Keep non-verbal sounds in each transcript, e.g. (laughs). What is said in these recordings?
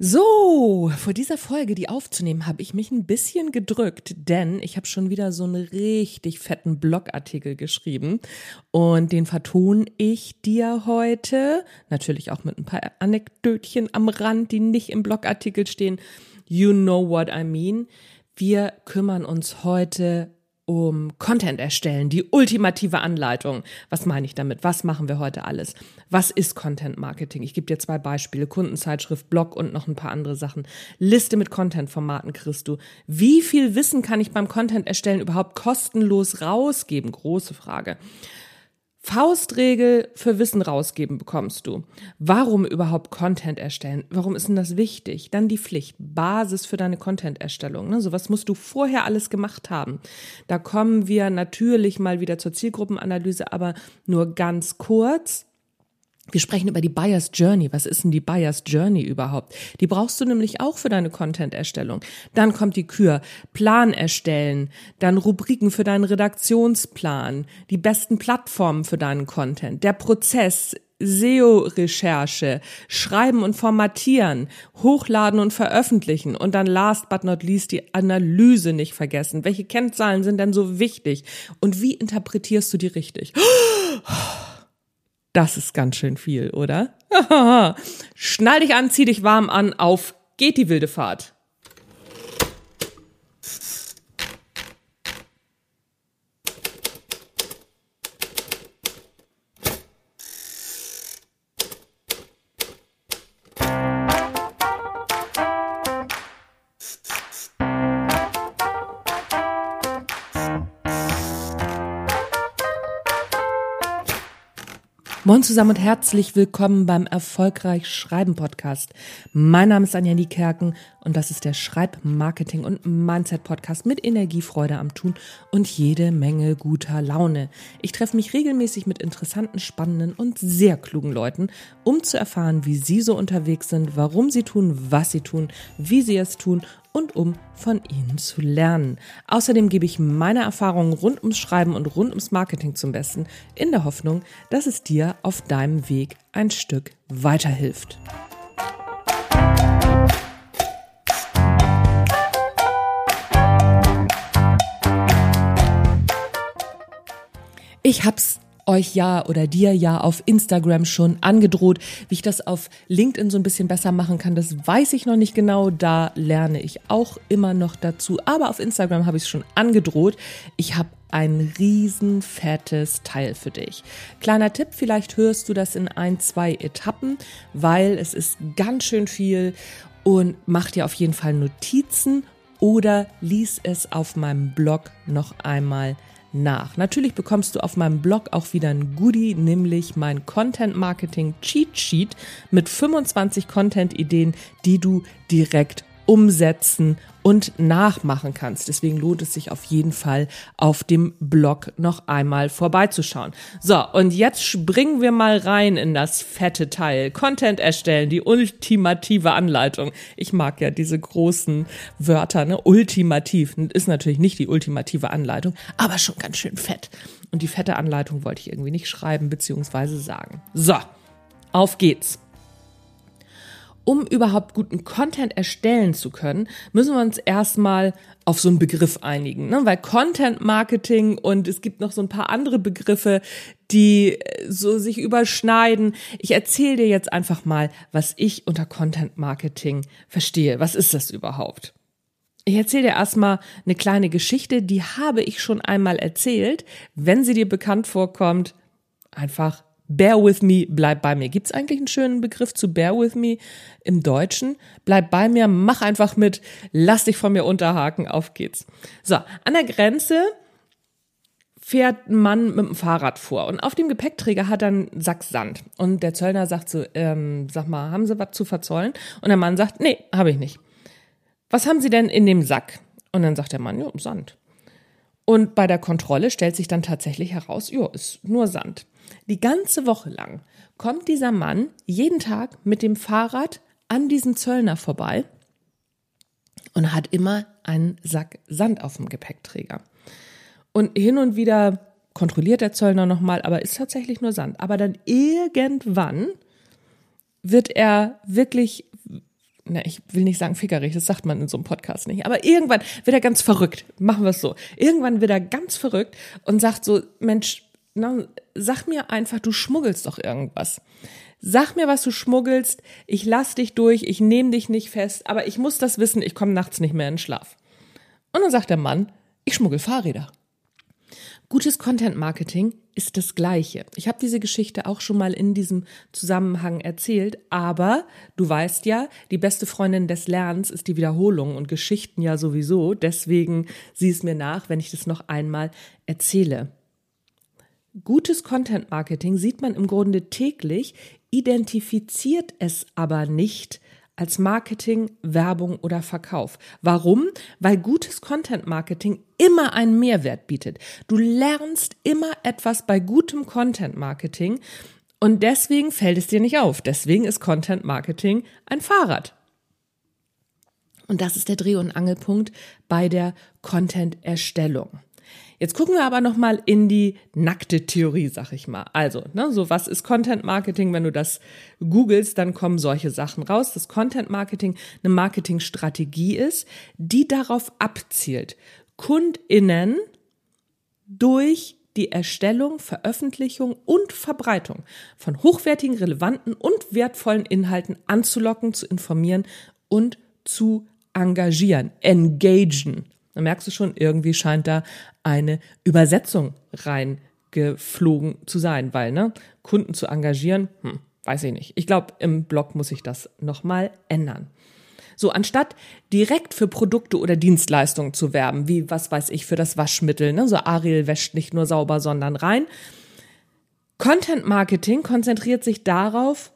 So, vor dieser Folge, die aufzunehmen, habe ich mich ein bisschen gedrückt, denn ich habe schon wieder so einen richtig fetten Blogartikel geschrieben und den vertone ich dir heute, natürlich auch mit ein paar Anekdötchen am Rand, die nicht im Blogartikel stehen. You know what I mean. Wir kümmern uns heute um Content erstellen, die ultimative Anleitung. Was meine ich damit? Was machen wir heute alles? Was ist Content Marketing? Ich gebe dir zwei Beispiele. Kundenzeitschrift, Blog und noch ein paar andere Sachen. Liste mit Content-Formaten kriegst du. Wie viel Wissen kann ich beim Content erstellen überhaupt kostenlos rausgeben? Große Frage. Faustregel für Wissen rausgeben bekommst du. Warum überhaupt Content erstellen? Warum ist denn das wichtig? Dann die Pflicht, Basis für deine Content-Erstellung. Ne? So was musst du vorher alles gemacht haben. Da kommen wir natürlich mal wieder zur Zielgruppenanalyse, aber nur ganz kurz. Wir sprechen über die Buyer's Journey. Was ist denn die Buyer's Journey überhaupt? Die brauchst du nämlich auch für deine Content-Erstellung. Dann kommt die Kür. Plan erstellen, dann Rubriken für deinen Redaktionsplan, die besten Plattformen für deinen Content, der Prozess, SEO-Recherche, Schreiben und Formatieren, Hochladen und Veröffentlichen und dann last but not least die Analyse nicht vergessen. Welche Kennzahlen sind denn so wichtig und wie interpretierst du die richtig? (gasps) Das ist ganz schön viel, oder? (laughs) Schnall dich an, zieh dich warm an, auf geht die wilde Fahrt. Moin zusammen und herzlich willkommen beim Erfolgreich Schreiben Podcast. Mein Name ist Anja Niekerken und das ist der Schreibmarketing und Mindset Podcast mit Energie, Freude am Tun und jede Menge guter Laune. Ich treffe mich regelmäßig mit interessanten, spannenden und sehr klugen Leuten, um zu erfahren, wie sie so unterwegs sind, warum sie tun, was sie tun, wie sie es tun und um von ihnen zu lernen. Außerdem gebe ich meine Erfahrungen rund ums Schreiben und rund ums Marketing zum Besten, in der Hoffnung, dass es dir auf deinem Weg ein Stück weiterhilft. Ich hab's euch ja oder dir ja auf Instagram schon angedroht. Wie ich das auf LinkedIn so ein bisschen besser machen kann, das weiß ich noch nicht genau. Da lerne ich auch immer noch dazu. Aber auf Instagram habe ich es schon angedroht. Ich habe ein riesen fettes Teil für dich. Kleiner Tipp, vielleicht hörst du das in ein, zwei Etappen, weil es ist ganz schön viel und mach dir auf jeden Fall Notizen oder lies es auf meinem Blog noch einmal nach. Natürlich bekommst du auf meinem Blog auch wieder ein Goodie, nämlich mein Content Marketing Cheat Sheet mit 25 Content Ideen, die du direkt umsetzen und nachmachen kannst. Deswegen lohnt es sich auf jeden Fall auf dem Blog noch einmal vorbeizuschauen. So, und jetzt springen wir mal rein in das fette Teil. Content erstellen, die ultimative Anleitung. Ich mag ja diese großen Wörter, ne? Ultimativ. Ist natürlich nicht die ultimative Anleitung, aber schon ganz schön fett. Und die fette Anleitung wollte ich irgendwie nicht schreiben bzw. sagen. So, auf geht's um überhaupt guten Content erstellen zu können, müssen wir uns erstmal auf so einen Begriff einigen, ne? weil Content Marketing und es gibt noch so ein paar andere Begriffe, die äh, so sich überschneiden. Ich erzähle dir jetzt einfach mal, was ich unter Content Marketing verstehe. Was ist das überhaupt? Ich erzähle dir erstmal eine kleine Geschichte, die habe ich schon einmal erzählt. Wenn sie dir bekannt vorkommt, einfach Bear with me, bleib bei mir. Gibt es eigentlich einen schönen Begriff zu Bear with me im Deutschen? Bleib bei mir, mach einfach mit, lass dich von mir unterhaken, auf geht's. So, an der Grenze fährt ein Mann mit dem Fahrrad vor und auf dem Gepäckträger hat er einen Sack Sand. Und der Zöllner sagt so, ähm, sag mal, haben Sie was zu verzollen? Und der Mann sagt, nee, habe ich nicht. Was haben Sie denn in dem Sack? Und dann sagt der Mann, ja, Sand. Und bei der Kontrolle stellt sich dann tatsächlich heraus, ja, ist nur Sand. Die ganze Woche lang kommt dieser Mann jeden Tag mit dem Fahrrad an diesem Zöllner vorbei und hat immer einen Sack Sand auf dem Gepäckträger. Und hin und wieder kontrolliert der Zöllner nochmal, aber ist tatsächlich nur Sand. Aber dann irgendwann wird er wirklich na, ich will nicht sagen fickerig, das sagt man in so einem Podcast nicht, aber irgendwann wird er ganz verrückt. Machen wir es so. Irgendwann wird er ganz verrückt und sagt so, Mensch, na, sag mir einfach, du schmuggelst doch irgendwas. Sag mir, was du schmuggelst, ich lass dich durch, ich nehme dich nicht fest, aber ich muss das wissen, ich komme nachts nicht mehr in Schlaf. Und dann sagt der Mann, ich schmuggel Fahrräder. Gutes Content Marketing ist das Gleiche. Ich habe diese Geschichte auch schon mal in diesem Zusammenhang erzählt, aber du weißt ja, die beste Freundin des Lernens ist die Wiederholung und Geschichten ja sowieso. Deswegen sieh es mir nach, wenn ich das noch einmal erzähle. Gutes Content Marketing sieht man im Grunde täglich, identifiziert es aber nicht als Marketing, Werbung oder Verkauf. Warum? Weil gutes Content Marketing immer einen Mehrwert bietet. Du lernst immer etwas bei gutem Content Marketing und deswegen fällt es dir nicht auf. Deswegen ist Content Marketing ein Fahrrad. Und das ist der Dreh- und Angelpunkt bei der Content-Erstellung. Jetzt gucken wir aber noch mal in die nackte Theorie, sag ich mal. Also, ne, so was ist Content Marketing? Wenn du das googelst, dann kommen solche Sachen raus, dass Content Marketing eine Marketingstrategie ist, die darauf abzielt, KundInnen durch die Erstellung, Veröffentlichung und Verbreitung von hochwertigen, relevanten und wertvollen Inhalten anzulocken, zu informieren und zu engagieren, engagen. Da merkst du schon, irgendwie scheint da eine Übersetzung reingeflogen zu sein, weil, ne, Kunden zu engagieren, hm, weiß ich nicht. Ich glaube, im Blog muss ich das nochmal ändern. So, anstatt direkt für Produkte oder Dienstleistungen zu werben, wie, was weiß ich, für das Waschmittel, ne, so Ariel wäscht nicht nur sauber, sondern rein. Content Marketing konzentriert sich darauf,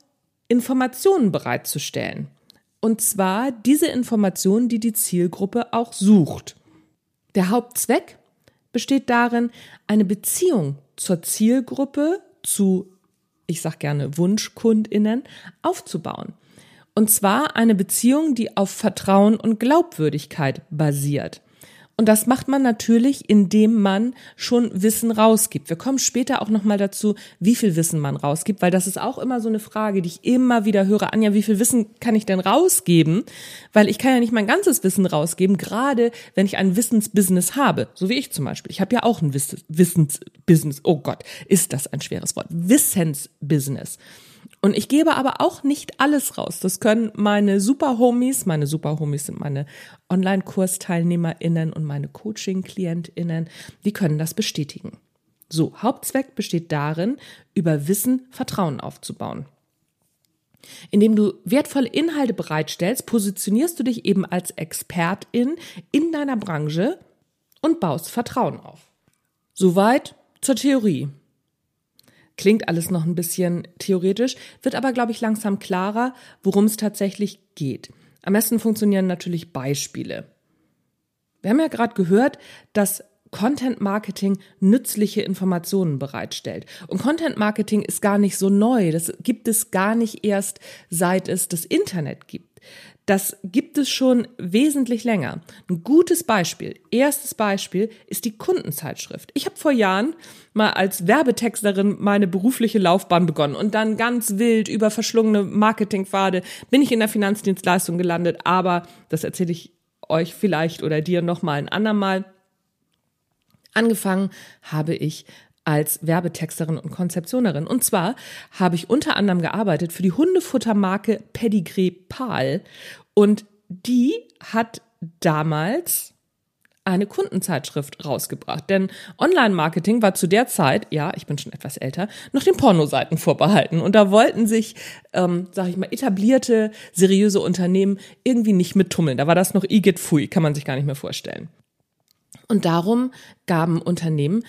Informationen bereitzustellen. Und zwar diese Informationen, die die Zielgruppe auch sucht. Der Hauptzweck besteht darin, eine Beziehung zur Zielgruppe, zu, ich sag gerne Wunschkundinnen, aufzubauen. Und zwar eine Beziehung, die auf Vertrauen und Glaubwürdigkeit basiert. Und das macht man natürlich, indem man schon Wissen rausgibt. Wir kommen später auch nochmal dazu, wie viel Wissen man rausgibt, weil das ist auch immer so eine Frage, die ich immer wieder höre. Anja, wie viel Wissen kann ich denn rausgeben? Weil ich kann ja nicht mein ganzes Wissen rausgeben, gerade wenn ich ein Wissensbusiness habe. So wie ich zum Beispiel. Ich habe ja auch ein Wissensbusiness. Oh Gott, ist das ein schweres Wort. Wissensbusiness. Und ich gebe aber auch nicht alles raus. Das können meine Super-Homies, meine Super-Homies sind meine Online-KursteilnehmerInnen und meine Coaching-KlientInnen, die können das bestätigen. So, Hauptzweck besteht darin, über Wissen Vertrauen aufzubauen. Indem du wertvolle Inhalte bereitstellst, positionierst du dich eben als Expertin in deiner Branche und baust Vertrauen auf. Soweit zur Theorie. Klingt alles noch ein bisschen theoretisch, wird aber, glaube ich, langsam klarer, worum es tatsächlich geht. Am besten funktionieren natürlich Beispiele. Wir haben ja gerade gehört, dass Content Marketing nützliche Informationen bereitstellt. Und Content Marketing ist gar nicht so neu. Das gibt es gar nicht erst seit es das Internet gibt. Das gibt es schon wesentlich länger. Ein gutes Beispiel, erstes Beispiel ist die Kundenzeitschrift. Ich habe vor Jahren mal als Werbetexterin meine berufliche Laufbahn begonnen und dann ganz wild über verschlungene Marketingpfade bin ich in der Finanzdienstleistung gelandet, aber das erzähle ich euch vielleicht oder dir noch mal ein andermal. Angefangen habe ich als Werbetexterin und Konzeptionerin. Und zwar habe ich unter anderem gearbeitet für die Hundefuttermarke Pedigree Pal. Und die hat damals eine Kundenzeitschrift rausgebracht. Denn Online-Marketing war zu der Zeit, ja, ich bin schon etwas älter, noch den Pornoseiten vorbehalten. Und da wollten sich, ähm, sag ich mal, etablierte, seriöse Unternehmen irgendwie nicht mit tummeln. Da war das noch Igitt Fui, kann man sich gar nicht mehr vorstellen. Und darum gaben Unternehmen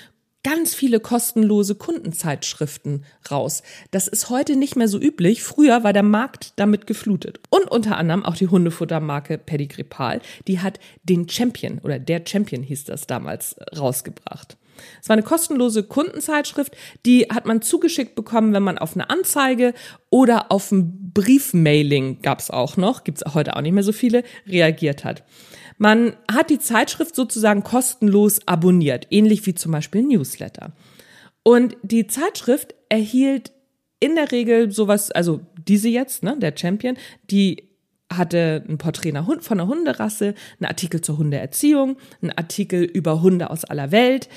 ganz viele kostenlose Kundenzeitschriften raus. Das ist heute nicht mehr so üblich. Früher war der Markt damit geflutet. Und unter anderem auch die Hundefuttermarke Pedigripal, die hat den Champion oder der Champion hieß das damals rausgebracht. Es war eine kostenlose Kundenzeitschrift, die hat man zugeschickt bekommen, wenn man auf eine Anzeige oder auf ein Briefmailing gab's auch noch, gibt's heute auch nicht mehr so viele, reagiert hat. Man hat die Zeitschrift sozusagen kostenlos abonniert, ähnlich wie zum Beispiel Newsletter. Und die Zeitschrift erhielt in der Regel sowas, also diese jetzt, ne, der Champion, die hatte ein Porträt von einer Hunderasse, einen Artikel zur Hundeerziehung, einen Artikel über Hunde aus aller Welt,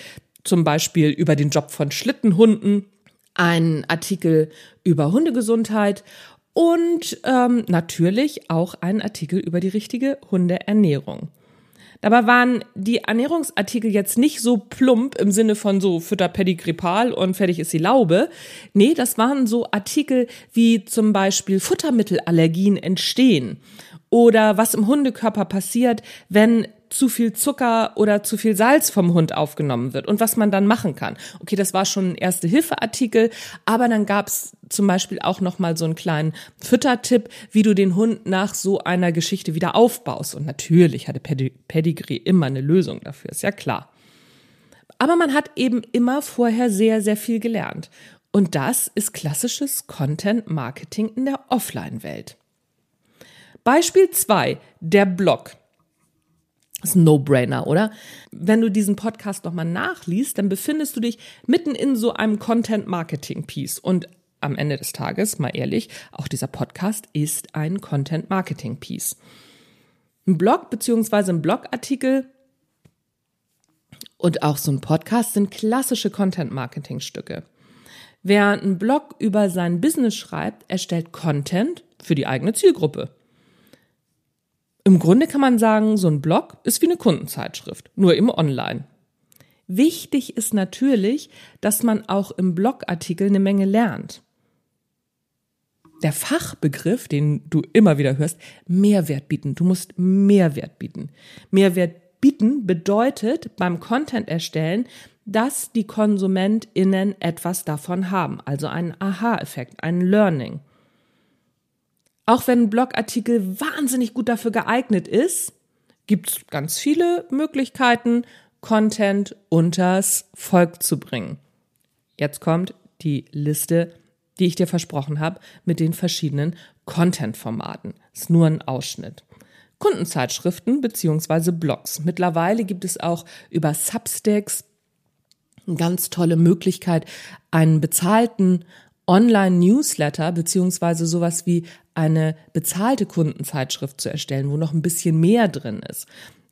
zum Beispiel über den Job von Schlittenhunden, einen Artikel über Hundegesundheit und ähm, natürlich auch einen Artikel über die richtige Hundeernährung. Dabei waren die Ernährungsartikel jetzt nicht so plump im Sinne von so Fütter Pedigripal und fertig ist die Laube. Nee, das waren so Artikel wie zum Beispiel Futtermittelallergien entstehen oder was im Hundekörper passiert, wenn zu viel Zucker oder zu viel Salz vom Hund aufgenommen wird und was man dann machen kann. Okay, das war schon ein Erste-Hilfe-Artikel, aber dann gab's zum Beispiel auch noch mal so einen kleinen Füttertipp, wie du den Hund nach so einer Geschichte wieder aufbaust. Und natürlich hatte Pedigree immer eine Lösung dafür, ist ja klar. Aber man hat eben immer vorher sehr, sehr viel gelernt. Und das ist klassisches Content Marketing in der Offline-Welt. Beispiel zwei: der Blog. Das ist ein No-Brainer, oder? Wenn du diesen Podcast nochmal nachliest, dann befindest du dich mitten in so einem Content-Marketing-Piece. Und am Ende des Tages, mal ehrlich, auch dieser Podcast ist ein Content-Marketing-Piece. Ein Blog beziehungsweise ein Blogartikel und auch so ein Podcast sind klassische Content-Marketing-Stücke. Wer einen Blog über sein Business schreibt, erstellt Content für die eigene Zielgruppe. Im Grunde kann man sagen, so ein Blog ist wie eine Kundenzeitschrift, nur im Online. Wichtig ist natürlich, dass man auch im Blogartikel eine Menge lernt. Der Fachbegriff, den du immer wieder hörst, Mehrwert bieten. Du musst Mehrwert bieten. Mehrwert bieten bedeutet beim Content erstellen, dass die KonsumentInnen etwas davon haben, also einen Aha-Effekt, ein Learning. Auch wenn ein Blogartikel wahnsinnig gut dafür geeignet ist, gibt es ganz viele Möglichkeiten, Content unters Volk zu bringen. Jetzt kommt die Liste, die ich dir versprochen habe, mit den verschiedenen Content-Formaten. Ist nur ein Ausschnitt. Kundenzeitschriften beziehungsweise Blogs. Mittlerweile gibt es auch über Substacks eine ganz tolle Möglichkeit, einen bezahlten Online-Newsletter beziehungsweise sowas wie eine bezahlte Kundenzeitschrift zu erstellen, wo noch ein bisschen mehr drin ist.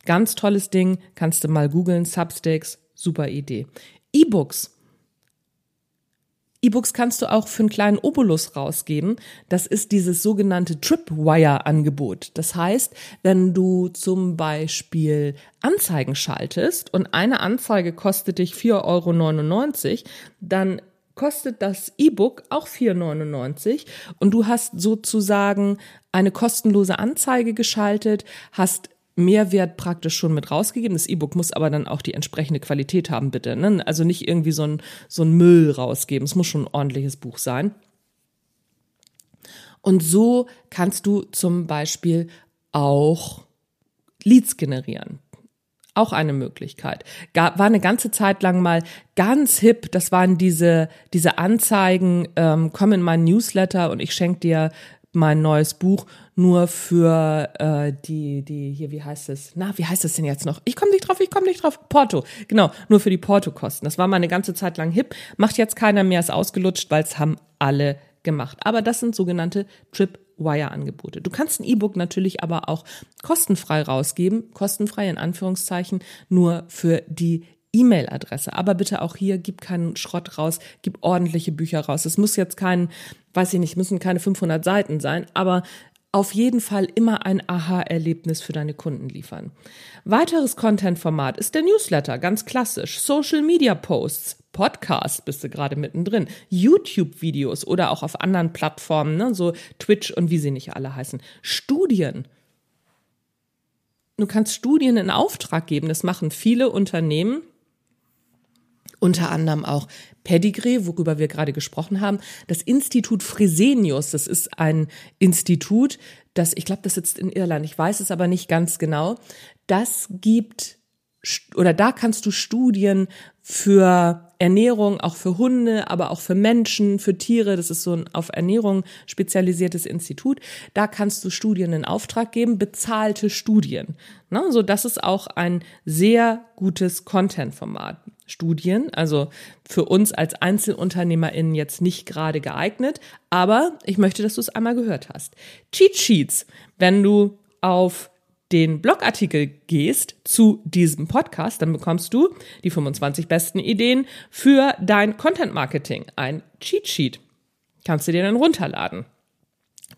Ganz tolles Ding, kannst du mal googeln, Substacks, super Idee. E-Books. E-Books kannst du auch für einen kleinen Obolus rausgeben. Das ist dieses sogenannte Tripwire-Angebot. Das heißt, wenn du zum Beispiel Anzeigen schaltest und eine Anzeige kostet dich 4,99 Euro, dann kostet das E-Book auch 4,99 und du hast sozusagen eine kostenlose Anzeige geschaltet, hast Mehrwert praktisch schon mit rausgegeben. Das E-Book muss aber dann auch die entsprechende Qualität haben, bitte. Ne? Also nicht irgendwie so ein, so ein Müll rausgeben. Es muss schon ein ordentliches Buch sein. Und so kannst du zum Beispiel auch Leads generieren. Auch eine Möglichkeit. War eine ganze Zeit lang mal ganz hip. Das waren diese, diese Anzeigen, ähm, komm in meinen Newsletter und ich schenke dir mein neues Buch nur für äh, die, die, hier, wie heißt es? Na, wie heißt es denn jetzt noch? Ich komme nicht drauf, ich komme nicht drauf. Porto, genau, nur für die Portokosten. Das war mal eine ganze Zeit lang hip, macht jetzt keiner mehr, ist ausgelutscht, weil es haben alle gemacht. Aber das sind sogenannte Tripwire-Angebote. Du kannst ein E-Book natürlich aber auch kostenfrei rausgeben, kostenfrei in Anführungszeichen, nur für die E-Mail-Adresse. Aber bitte auch hier, gib keinen Schrott raus, gib ordentliche Bücher raus. Es muss jetzt kein, weiß ich nicht, müssen keine 500 Seiten sein, aber auf jeden Fall immer ein Aha-Erlebnis für deine Kunden liefern. Weiteres Content-Format ist der Newsletter, ganz klassisch. Social Media Posts, Podcast bist du gerade mittendrin, YouTube-Videos oder auch auf anderen Plattformen, ne, so Twitch und wie sie nicht alle heißen. Studien. Du kannst Studien in Auftrag geben. Das machen viele Unternehmen unter anderem auch Pedigree, worüber wir gerade gesprochen haben. Das Institut Fresenius, das ist ein Institut, das, ich glaube, das sitzt in Irland, ich weiß es aber nicht ganz genau. Das gibt, oder da kannst du Studien für Ernährung, auch für Hunde, aber auch für Menschen, für Tiere. Das ist so ein auf Ernährung spezialisiertes Institut. Da kannst du Studien in Auftrag geben, bezahlte Studien. Ne? So, das ist auch ein sehr gutes Content-Format. Studien, also für uns als EinzelunternehmerInnen jetzt nicht gerade geeignet, aber ich möchte, dass du es einmal gehört hast. Cheat Sheets, wenn du auf den Blogartikel gehst zu diesem Podcast, dann bekommst du die 25 besten Ideen für dein Content Marketing, ein Cheat Sheet. Kannst du dir dann runterladen.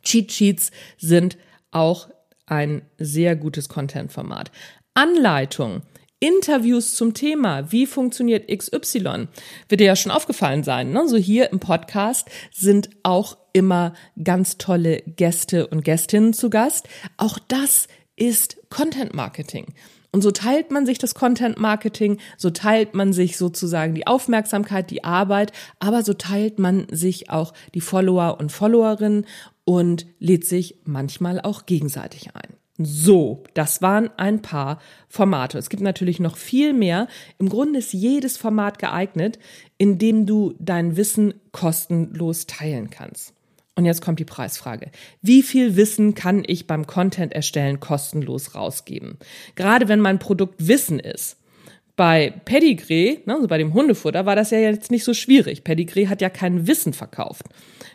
Cheat Sheets sind auch ein sehr gutes Content-Format. Anleitung, Interviews zum Thema, wie funktioniert XY, wird dir ja schon aufgefallen sein. Ne? So hier im Podcast sind auch immer ganz tolle Gäste und Gästinnen zu Gast. Auch das ist Content Marketing. Und so teilt man sich das Content Marketing, so teilt man sich sozusagen die Aufmerksamkeit, die Arbeit, aber so teilt man sich auch die Follower und Followerinnen und lädt sich manchmal auch gegenseitig ein. So, das waren ein paar Formate. Es gibt natürlich noch viel mehr. Im Grunde ist jedes Format geeignet, in dem du dein Wissen kostenlos teilen kannst. Und jetzt kommt die Preisfrage. Wie viel Wissen kann ich beim Content erstellen kostenlos rausgeben? Gerade wenn mein Produkt Wissen ist. Bei Pedigree, ne, also bei dem Hundefutter, war das ja jetzt nicht so schwierig. Pedigree hat ja kein Wissen verkauft.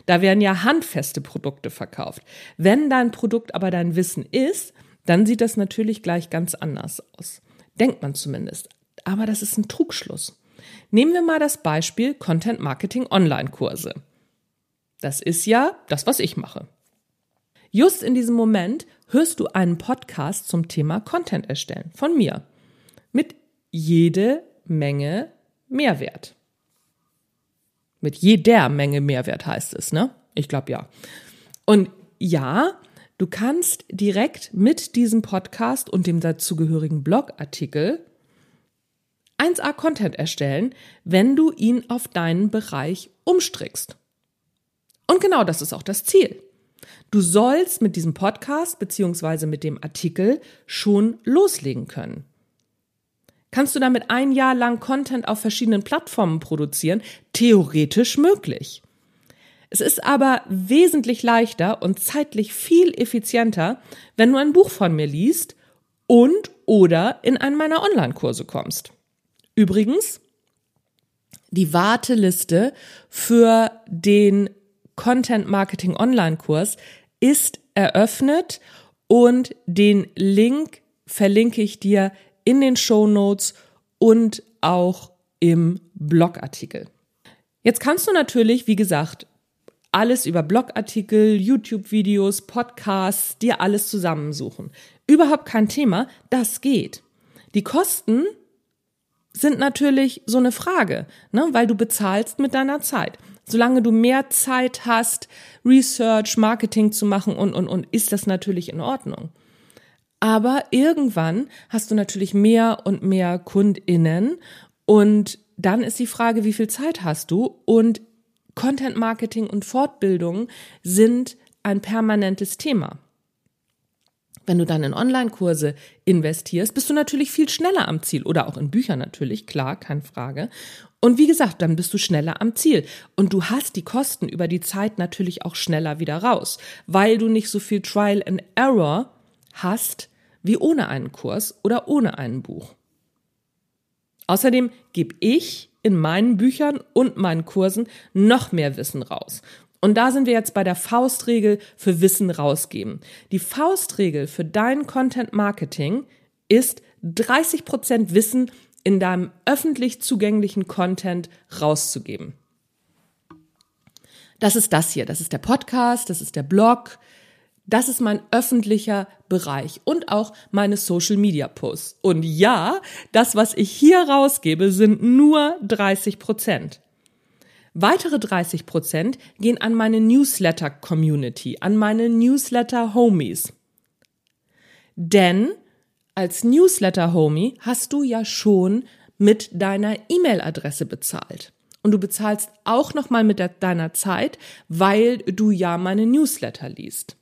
Da werden ja handfeste Produkte verkauft. Wenn dein Produkt aber dein Wissen ist, dann sieht das natürlich gleich ganz anders aus. Denkt man zumindest. Aber das ist ein Trugschluss. Nehmen wir mal das Beispiel Content Marketing Online Kurse. Das ist ja das, was ich mache. Just in diesem Moment hörst du einen Podcast zum Thema Content erstellen von mir. Mit jede Menge Mehrwert. Mit jeder Menge Mehrwert heißt es, ne? Ich glaube ja. Und ja, du kannst direkt mit diesem Podcast und dem dazugehörigen Blogartikel 1A Content erstellen, wenn du ihn auf deinen Bereich umstrickst. Und genau das ist auch das Ziel. Du sollst mit diesem Podcast beziehungsweise mit dem Artikel schon loslegen können. Kannst du damit ein Jahr lang Content auf verschiedenen Plattformen produzieren? Theoretisch möglich. Es ist aber wesentlich leichter und zeitlich viel effizienter, wenn du ein Buch von mir liest und oder in einen meiner Online-Kurse kommst. Übrigens, die Warteliste für den Content Marketing Online-Kurs ist eröffnet und den Link verlinke ich dir in den Show Notes und auch im Blogartikel. Jetzt kannst du natürlich, wie gesagt, alles über Blogartikel, YouTube-Videos, Podcasts, dir alles zusammensuchen. Überhaupt kein Thema, das geht. Die Kosten sind natürlich so eine Frage, ne, weil du bezahlst mit deiner Zeit. Solange du mehr Zeit hast, Research, Marketing zu machen und, und, und, ist das natürlich in Ordnung. Aber irgendwann hast du natürlich mehr und mehr KundInnen und dann ist die Frage, wie viel Zeit hast du? Und Content Marketing und Fortbildung sind ein permanentes Thema. Wenn du dann in Online-Kurse investierst, bist du natürlich viel schneller am Ziel oder auch in Bücher natürlich, klar, keine Frage. Und wie gesagt, dann bist du schneller am Ziel. Und du hast die Kosten über die Zeit natürlich auch schneller wieder raus, weil du nicht so viel Trial and Error hast wie ohne einen Kurs oder ohne ein Buch. Außerdem gebe ich in meinen Büchern und meinen Kursen noch mehr Wissen raus. Und da sind wir jetzt bei der Faustregel für Wissen rausgeben. Die Faustregel für dein Content Marketing ist 30 Prozent Wissen in deinem öffentlich zugänglichen Content rauszugeben. Das ist das hier. Das ist der Podcast, das ist der Blog, das ist mein öffentlicher Bereich und auch meine Social Media Posts. Und ja, das, was ich hier rausgebe, sind nur 30 Prozent. Weitere 30 Prozent gehen an meine Newsletter-Community, an meine Newsletter-Homies. Denn als Newsletter-Homie hast du ja schon mit deiner E-Mail-Adresse bezahlt. Und du bezahlst auch nochmal mit deiner Zeit, weil du ja meine Newsletter liest.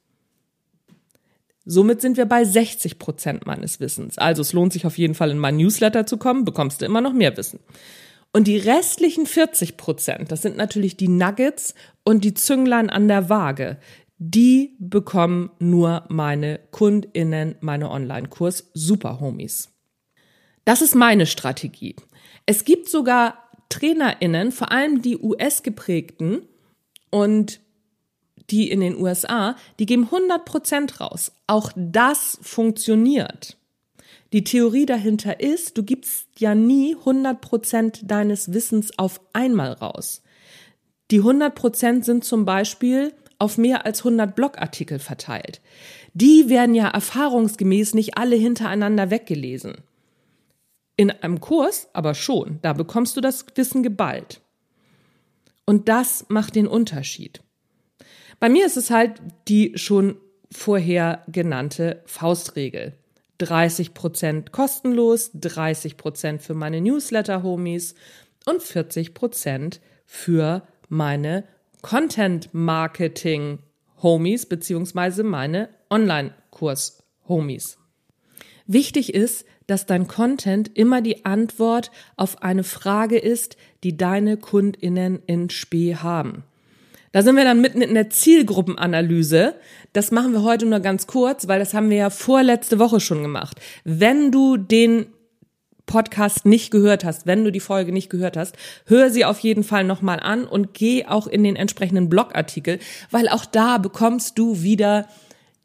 Somit sind wir bei 60 Prozent meines Wissens. Also es lohnt sich auf jeden Fall in meinen Newsletter zu kommen, bekommst du immer noch mehr Wissen. Und die restlichen 40 Prozent, das sind natürlich die Nuggets und die Zünglein an der Waage, die bekommen nur meine KundInnen, meine Online-Kurs Superhomies. Das ist meine Strategie. Es gibt sogar TrainerInnen, vor allem die US-geprägten und die in den USA, die geben 100 Prozent raus. Auch das funktioniert. Die Theorie dahinter ist, du gibst ja nie 100 Prozent deines Wissens auf einmal raus. Die 100 Prozent sind zum Beispiel auf mehr als 100 Blogartikel verteilt. Die werden ja erfahrungsgemäß nicht alle hintereinander weggelesen. In einem Kurs aber schon, da bekommst du das Wissen geballt. Und das macht den Unterschied. Bei mir ist es halt die schon vorher genannte Faustregel. 30 Prozent kostenlos, 30 Prozent für meine Newsletter-Homies und 40 Prozent für meine Content-Marketing-Homies beziehungsweise meine Online-Kurs-Homies. Wichtig ist, dass dein Content immer die Antwort auf eine Frage ist, die deine KundInnen in Spee haben. Da sind wir dann mitten in der Zielgruppenanalyse. Das machen wir heute nur ganz kurz, weil das haben wir ja vorletzte Woche schon gemacht. Wenn du den Podcast nicht gehört hast, wenn du die Folge nicht gehört hast, hör sie auf jeden Fall nochmal an und geh auch in den entsprechenden Blogartikel, weil auch da bekommst du wieder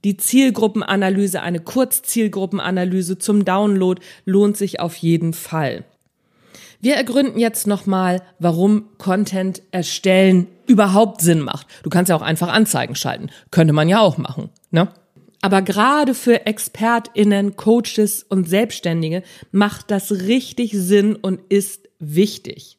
die Zielgruppenanalyse, eine Kurzzielgruppenanalyse zum Download lohnt sich auf jeden Fall. Wir ergründen jetzt nochmal, warum Content erstellen überhaupt Sinn macht. Du kannst ja auch einfach Anzeigen schalten. Könnte man ja auch machen, ne? Aber gerade für ExpertInnen, Coaches und Selbstständige macht das richtig Sinn und ist wichtig.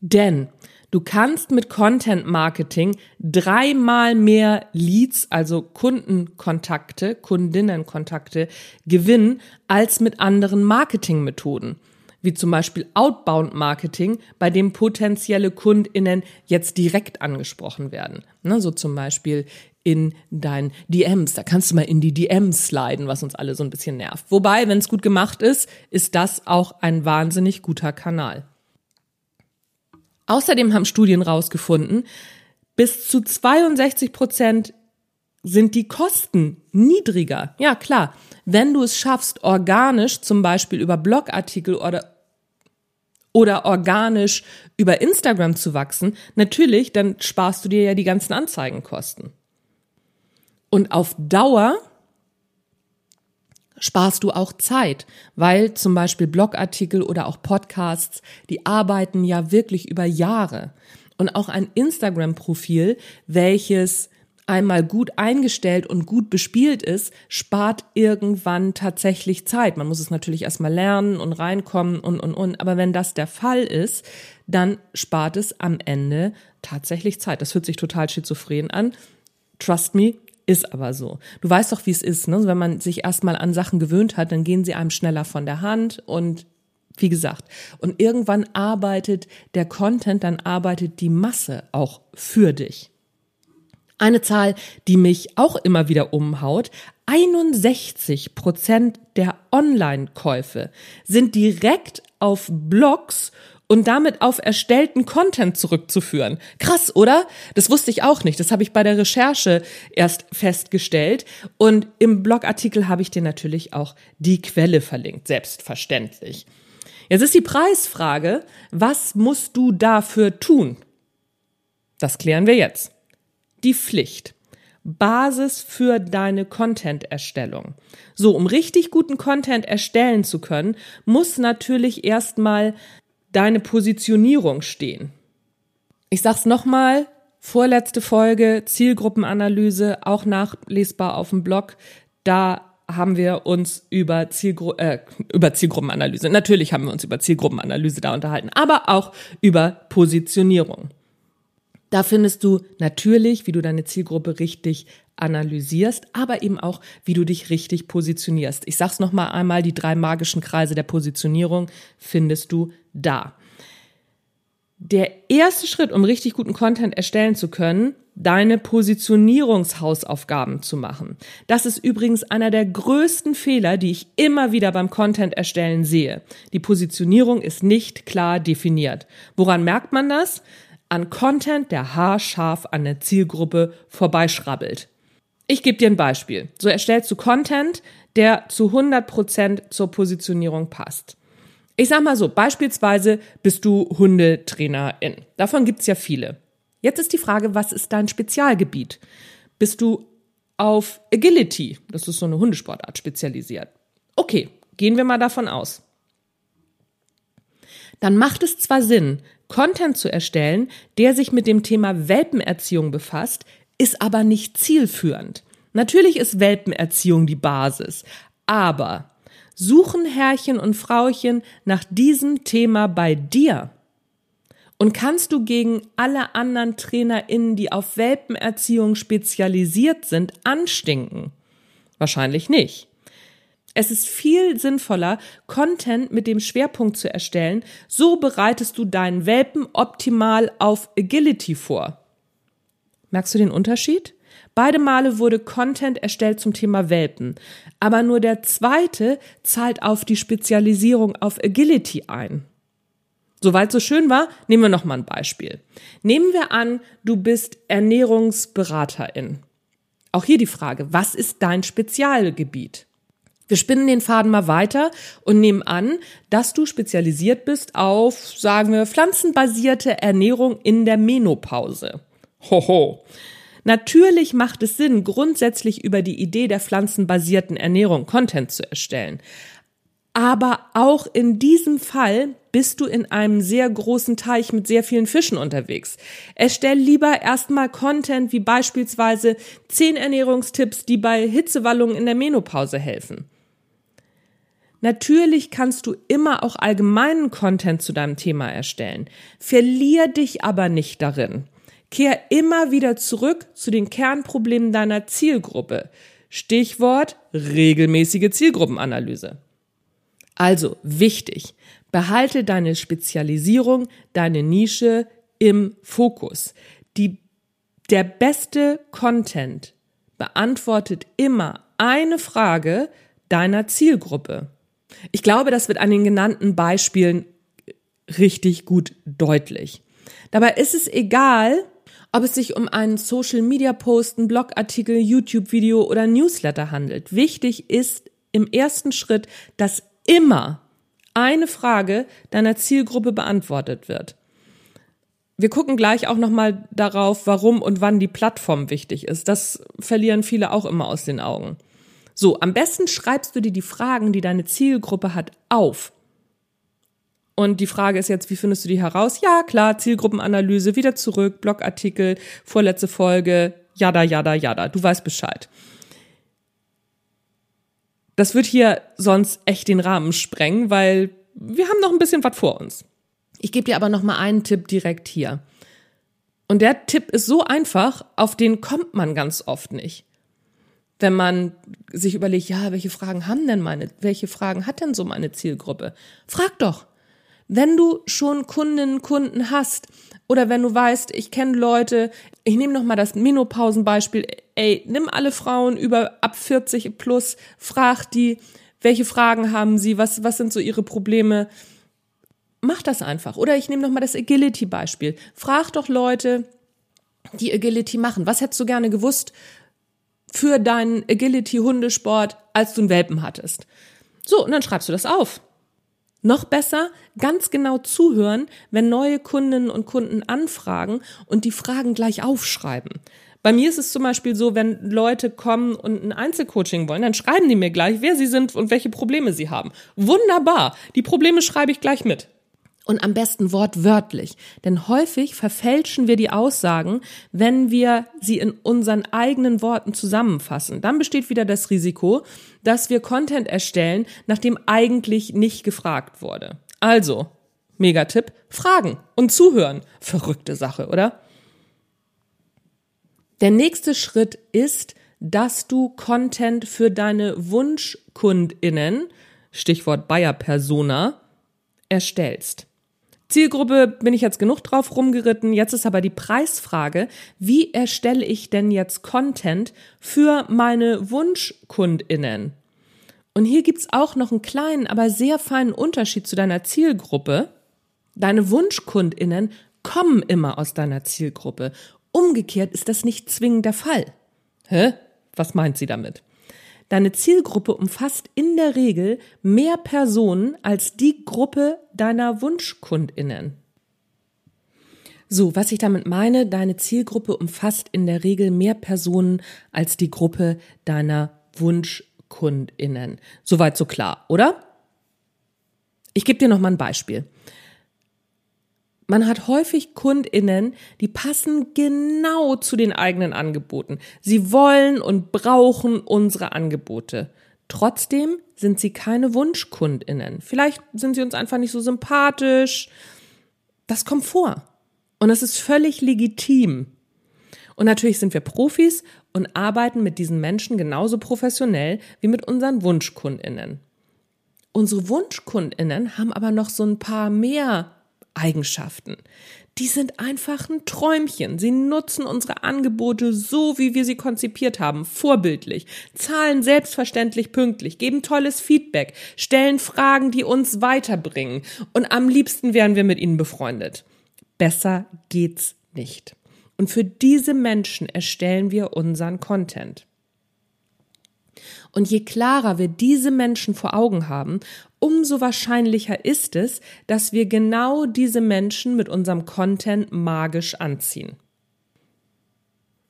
Denn du kannst mit Content Marketing dreimal mehr Leads, also Kundenkontakte, Kundinnenkontakte gewinnen als mit anderen Marketingmethoden wie zum Beispiel Outbound Marketing, bei dem potenzielle KundInnen jetzt direkt angesprochen werden. Ne, so zum Beispiel in deinen DMs. Da kannst du mal in die DMs sliden, was uns alle so ein bisschen nervt. Wobei, wenn es gut gemacht ist, ist das auch ein wahnsinnig guter Kanal. Außerdem haben Studien rausgefunden, bis zu 62 Prozent sind die Kosten niedriger. Ja, klar. Wenn du es schaffst, organisch, zum Beispiel über Blogartikel oder oder organisch über Instagram zu wachsen, natürlich, dann sparst du dir ja die ganzen Anzeigenkosten. Und auf Dauer sparst du auch Zeit, weil zum Beispiel Blogartikel oder auch Podcasts, die arbeiten ja wirklich über Jahre. Und auch ein Instagram-Profil, welches einmal gut eingestellt und gut bespielt ist, spart irgendwann tatsächlich Zeit. Man muss es natürlich erstmal lernen und reinkommen und, und, und. Aber wenn das der Fall ist, dann spart es am Ende tatsächlich Zeit. Das hört sich total schizophren an. Trust me, ist aber so. Du weißt doch, wie es ist, ne? Wenn man sich erstmal an Sachen gewöhnt hat, dann gehen sie einem schneller von der Hand und wie gesagt. Und irgendwann arbeitet der Content, dann arbeitet die Masse auch für dich. Eine Zahl, die mich auch immer wieder umhaut. 61 Prozent der Online-Käufe sind direkt auf Blogs und damit auf erstellten Content zurückzuführen. Krass, oder? Das wusste ich auch nicht. Das habe ich bei der Recherche erst festgestellt. Und im Blogartikel habe ich dir natürlich auch die Quelle verlinkt, selbstverständlich. Jetzt ist die Preisfrage, was musst du dafür tun? Das klären wir jetzt die Pflicht. Basis für deine Content-Erstellung. So, um richtig guten Content erstellen zu können, muss natürlich erstmal deine Positionierung stehen. Ich sag's nochmal, vorletzte Folge, Zielgruppenanalyse, auch nachlesbar auf dem Blog. Da haben wir uns über, Zielgru äh, über Zielgruppenanalyse, natürlich haben wir uns über Zielgruppenanalyse da unterhalten, aber auch über Positionierung. Da findest du natürlich, wie du deine Zielgruppe richtig analysierst, aber eben auch, wie du dich richtig positionierst. Ich sag's noch mal einmal, die drei magischen Kreise der Positionierung findest du da. der erste Schritt, um richtig guten Content erstellen zu können, deine Positionierungshausaufgaben zu machen. Das ist übrigens einer der größten Fehler, die ich immer wieder beim Content erstellen sehe. Die Positionierung ist nicht klar definiert. Woran merkt man das? An Content, der haarscharf an der Zielgruppe vorbeischrabbelt. Ich gebe dir ein Beispiel. So erstellst du Content, der zu 100 Prozent zur Positionierung passt. Ich sag mal so, beispielsweise bist du Hundetrainerin. Davon gibt's ja viele. Jetzt ist die Frage, was ist dein Spezialgebiet? Bist du auf Agility, das ist so eine Hundesportart, spezialisiert? Okay, gehen wir mal davon aus. Dann macht es zwar Sinn, Content zu erstellen, der sich mit dem Thema Welpenerziehung befasst, ist aber nicht zielführend. Natürlich ist Welpenerziehung die Basis, aber suchen Herrchen und Frauchen nach diesem Thema bei dir? Und kannst du gegen alle anderen TrainerInnen, die auf Welpenerziehung spezialisiert sind, anstinken? Wahrscheinlich nicht. Es ist viel sinnvoller, Content mit dem Schwerpunkt zu erstellen. So bereitest du deinen Welpen optimal auf Agility vor. Merkst du den Unterschied? Beide Male wurde Content erstellt zum Thema Welpen, aber nur der zweite zahlt auf die Spezialisierung auf Agility ein. Soweit so schön war, nehmen wir noch mal ein Beispiel. Nehmen wir an, du bist Ernährungsberaterin. Auch hier die Frage, was ist dein Spezialgebiet? Wir spinnen den Faden mal weiter und nehmen an, dass du spezialisiert bist auf, sagen wir, pflanzenbasierte Ernährung in der Menopause. Hoho. Natürlich macht es Sinn, grundsätzlich über die Idee der pflanzenbasierten Ernährung Content zu erstellen. Aber auch in diesem Fall bist du in einem sehr großen Teich mit sehr vielen Fischen unterwegs. Erstell lieber erstmal Content wie beispielsweise 10 Ernährungstipps, die bei Hitzewallungen in der Menopause helfen. Natürlich kannst du immer auch allgemeinen Content zu deinem Thema erstellen. Verlier dich aber nicht darin. Kehr immer wieder zurück zu den Kernproblemen deiner Zielgruppe. Stichwort regelmäßige Zielgruppenanalyse. Also wichtig, behalte deine Spezialisierung, deine Nische im Fokus. Die, der beste Content beantwortet immer eine Frage deiner Zielgruppe. Ich glaube, das wird an den genannten Beispielen richtig gut deutlich. Dabei ist es egal, ob es sich um einen Social-Media-Post, einen Blogartikel, YouTube-Video oder Newsletter handelt. Wichtig ist im ersten Schritt, dass immer eine Frage deiner Zielgruppe beantwortet wird. Wir gucken gleich auch nochmal darauf, warum und wann die Plattform wichtig ist. Das verlieren viele auch immer aus den Augen. So, am besten schreibst du dir die Fragen, die deine Zielgruppe hat, auf. Und die Frage ist jetzt, wie findest du die heraus? Ja, klar, Zielgruppenanalyse, wieder zurück, Blogartikel, vorletzte Folge, jada, jada, jada. Du weißt Bescheid. Das wird hier sonst echt den Rahmen sprengen, weil wir haben noch ein bisschen was vor uns. Ich gebe dir aber noch mal einen Tipp direkt hier. Und der Tipp ist so einfach, auf den kommt man ganz oft nicht. Wenn man sich überlegt, ja, welche Fragen haben denn meine, welche Fragen hat denn so meine Zielgruppe? Frag doch. Wenn du schon Kundinnen, Kunden hast oder wenn du weißt, ich kenne Leute, ich nehme noch mal das Menopausenbeispiel, ey, nimm alle Frauen über ab 40 plus, frag die, welche Fragen haben sie, was, was sind so ihre Probleme, mach das einfach. Oder ich nehme noch mal das Agility-Beispiel. Frag doch Leute, die Agility machen. Was hättest du gerne gewusst für deinen Agility-Hundesport, als du einen Welpen hattest? So, und dann schreibst du das auf. Noch besser, ganz genau zuhören, wenn neue Kundinnen und Kunden anfragen und die Fragen gleich aufschreiben. Bei mir ist es zum Beispiel so, wenn Leute kommen und ein Einzelcoaching wollen, dann schreiben die mir gleich, wer sie sind und welche Probleme sie haben. Wunderbar. Die Probleme schreibe ich gleich mit. Und am besten wortwörtlich. Denn häufig verfälschen wir die Aussagen, wenn wir sie in unseren eigenen Worten zusammenfassen. Dann besteht wieder das Risiko, dass wir Content erstellen, nachdem eigentlich nicht gefragt wurde. Also, Megatipp, fragen und zuhören. Verrückte Sache, oder? Der nächste Schritt ist, dass du Content für deine Wunschkundinnen, Stichwort Bayer Persona, erstellst. Zielgruppe bin ich jetzt genug drauf rumgeritten. Jetzt ist aber die Preisfrage, wie erstelle ich denn jetzt Content für meine Wunschkundinnen? Und hier gibt's auch noch einen kleinen, aber sehr feinen Unterschied zu deiner Zielgruppe. Deine Wunschkundinnen kommen immer aus deiner Zielgruppe. Umgekehrt ist das nicht zwingend der Fall. Hä? Was meint sie damit? Deine Zielgruppe umfasst in der Regel mehr Personen als die Gruppe deiner Wunschkundinnen. So, was ich damit meine, deine Zielgruppe umfasst in der Regel mehr Personen als die Gruppe deiner Wunschkundinnen. Soweit so klar, oder? Ich gebe dir noch mal ein Beispiel. Man hat häufig Kundinnen, die passen genau zu den eigenen Angeboten. Sie wollen und brauchen unsere Angebote. Trotzdem sind sie keine Wunschkundinnen. Vielleicht sind sie uns einfach nicht so sympathisch. Das kommt vor. Und das ist völlig legitim. Und natürlich sind wir Profis und arbeiten mit diesen Menschen genauso professionell wie mit unseren Wunschkundinnen. Unsere Wunschkundinnen haben aber noch so ein paar mehr Eigenschaften. Die sind einfach ein Träumchen. Sie nutzen unsere Angebote so, wie wir sie konzipiert haben, vorbildlich, zahlen selbstverständlich pünktlich, geben tolles Feedback, stellen Fragen, die uns weiterbringen und am liebsten wären wir mit ihnen befreundet. Besser geht's nicht. Und für diese Menschen erstellen wir unseren Content. Und je klarer wir diese Menschen vor Augen haben, umso wahrscheinlicher ist es, dass wir genau diese Menschen mit unserem Content magisch anziehen.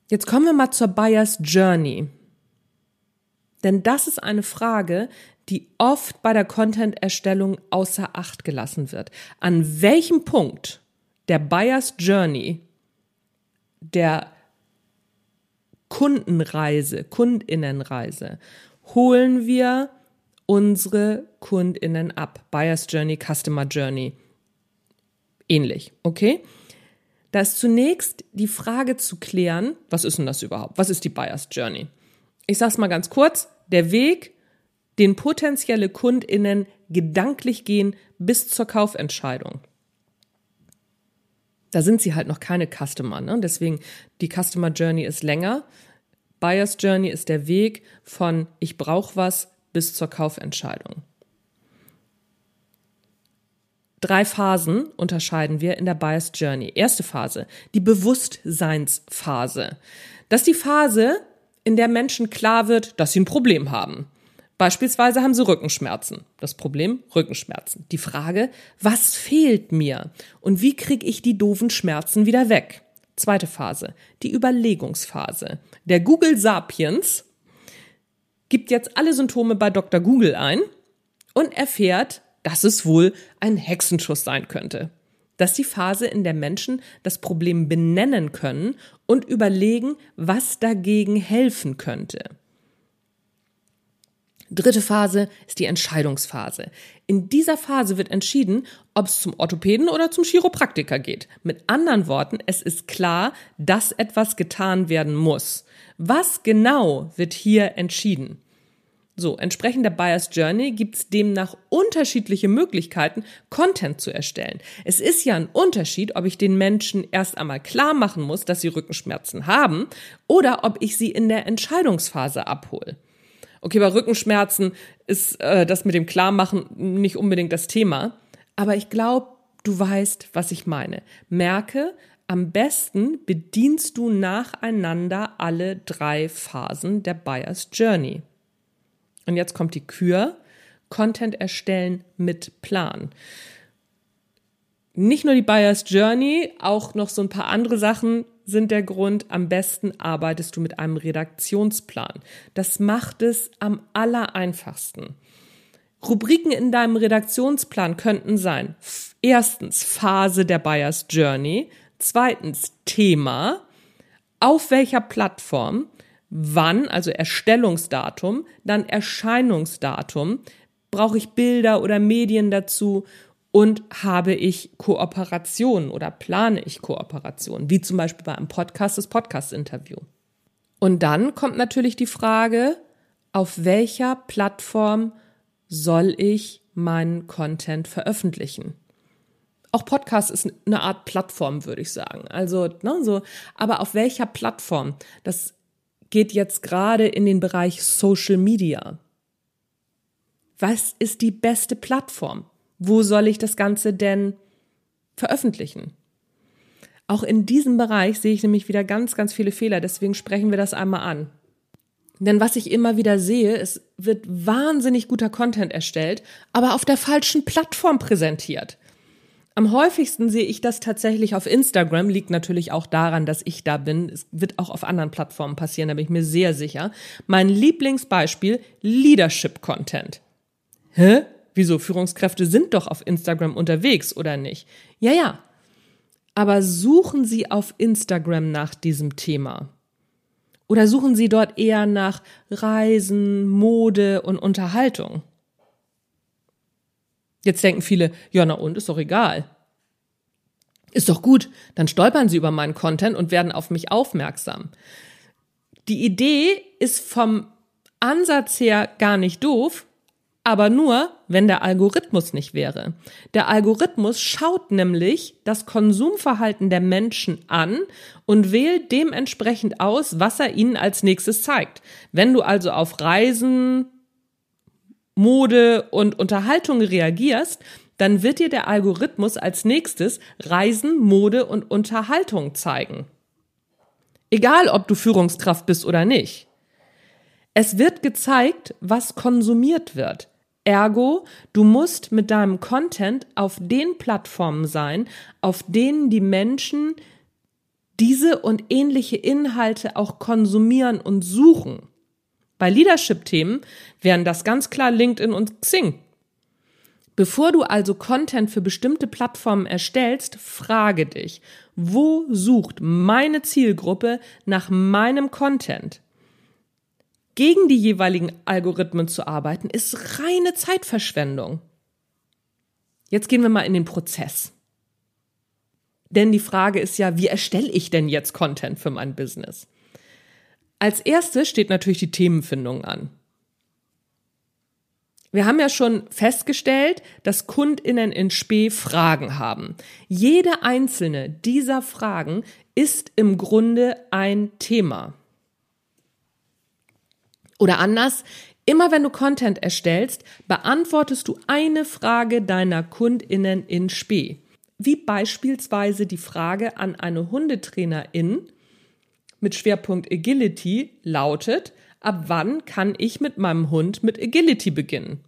Jetzt kommen wir mal zur Buyer's Journey. Denn das ist eine Frage, die oft bei der Content-Erstellung außer Acht gelassen wird. An welchem Punkt der Buyer's Journey, der Kundenreise, Kundinnenreise, holen wir unsere Kundinnen ab. Buyer's Journey, Customer Journey. Ähnlich, okay? Da ist zunächst die Frage zu klären, was ist denn das überhaupt? Was ist die Buyer's Journey? Ich sag's mal ganz kurz, der Weg, den potenzielle Kundinnen gedanklich gehen bis zur Kaufentscheidung. Da sind sie halt noch keine Customer, ne? Deswegen die Customer Journey ist länger. Buyer's Journey ist der Weg von ich brauche was bis zur Kaufentscheidung. Drei Phasen unterscheiden wir in der Buyer's Journey. Erste Phase, die Bewusstseinsphase. Das ist die Phase, in der Menschen klar wird, dass sie ein Problem haben. Beispielsweise haben sie Rückenschmerzen. Das Problem Rückenschmerzen. Die Frage, was fehlt mir und wie kriege ich die doofen Schmerzen wieder weg? Zweite Phase, die Überlegungsphase. Der Google Sapiens gibt jetzt alle Symptome bei Dr. Google ein und erfährt, dass es wohl ein Hexenschuss sein könnte. Das ist die Phase, in der Menschen das Problem benennen können und überlegen, was dagegen helfen könnte. Dritte Phase ist die Entscheidungsphase. In dieser Phase wird entschieden, ob es zum Orthopäden oder zum Chiropraktiker geht. Mit anderen Worten, es ist klar, dass etwas getan werden muss. Was genau wird hier entschieden? So, entsprechend der Buyer's Journey gibt es demnach unterschiedliche Möglichkeiten, Content zu erstellen. Es ist ja ein Unterschied, ob ich den Menschen erst einmal klar machen muss, dass sie Rückenschmerzen haben oder ob ich sie in der Entscheidungsphase abhole. Okay, bei Rückenschmerzen ist äh, das mit dem Klarmachen nicht unbedingt das Thema, aber ich glaube, du weißt, was ich meine. Merke, am besten bedienst du nacheinander alle drei Phasen der Buyer's Journey. Und jetzt kommt die Kür. Content erstellen mit Plan. Nicht nur die Buyer's Journey, auch noch so ein paar andere Sachen sind der Grund. Am besten arbeitest du mit einem Redaktionsplan. Das macht es am aller einfachsten. Rubriken in deinem Redaktionsplan könnten sein. Erstens Phase der Buyer's Journey. Zweitens Thema. Auf welcher Plattform? wann, also Erstellungsdatum, dann Erscheinungsdatum, brauche ich Bilder oder Medien dazu und habe ich Kooperationen oder plane ich Kooperationen, wie zum Beispiel bei einem Podcast das Podcast-Interview. Und dann kommt natürlich die Frage, auf welcher Plattform soll ich meinen Content veröffentlichen? Auch Podcast ist eine Art Plattform, würde ich sagen. Also, ne, so, aber auf welcher Plattform? Das geht jetzt gerade in den Bereich Social Media. Was ist die beste Plattform? Wo soll ich das Ganze denn veröffentlichen? Auch in diesem Bereich sehe ich nämlich wieder ganz, ganz viele Fehler. Deswegen sprechen wir das einmal an. Denn was ich immer wieder sehe, es wird wahnsinnig guter Content erstellt, aber auf der falschen Plattform präsentiert. Am häufigsten sehe ich das tatsächlich auf Instagram, liegt natürlich auch daran, dass ich da bin. Es wird auch auf anderen Plattformen passieren, da bin ich mir sehr sicher. Mein Lieblingsbeispiel, Leadership Content. Hä? Wieso? Führungskräfte sind doch auf Instagram unterwegs, oder nicht? Ja, ja. Aber suchen Sie auf Instagram nach diesem Thema. Oder suchen Sie dort eher nach Reisen, Mode und Unterhaltung? Jetzt denken viele, ja, na und, ist doch egal. Ist doch gut, dann stolpern sie über meinen Content und werden auf mich aufmerksam. Die Idee ist vom Ansatz her gar nicht doof, aber nur, wenn der Algorithmus nicht wäre. Der Algorithmus schaut nämlich das Konsumverhalten der Menschen an und wählt dementsprechend aus, was er ihnen als nächstes zeigt. Wenn du also auf Reisen, Mode und Unterhaltung reagierst, dann wird dir der Algorithmus als nächstes Reisen, Mode und Unterhaltung zeigen. Egal, ob du Führungskraft bist oder nicht. Es wird gezeigt, was konsumiert wird. Ergo, du musst mit deinem Content auf den Plattformen sein, auf denen die Menschen diese und ähnliche Inhalte auch konsumieren und suchen. Bei Leadership-Themen wären das ganz klar LinkedIn und Xing. Bevor du also Content für bestimmte Plattformen erstellst, frage dich, wo sucht meine Zielgruppe nach meinem Content? Gegen die jeweiligen Algorithmen zu arbeiten, ist reine Zeitverschwendung. Jetzt gehen wir mal in den Prozess. Denn die Frage ist ja, wie erstelle ich denn jetzt Content für mein Business? Als erstes steht natürlich die Themenfindung an. Wir haben ja schon festgestellt, dass Kundinnen in Spee Fragen haben. Jede einzelne dieser Fragen ist im Grunde ein Thema. Oder anders, immer wenn du Content erstellst, beantwortest du eine Frage deiner Kundinnen in Spee. Wie beispielsweise die Frage an eine Hundetrainerin mit Schwerpunkt Agility lautet, ab wann kann ich mit meinem Hund mit Agility beginnen?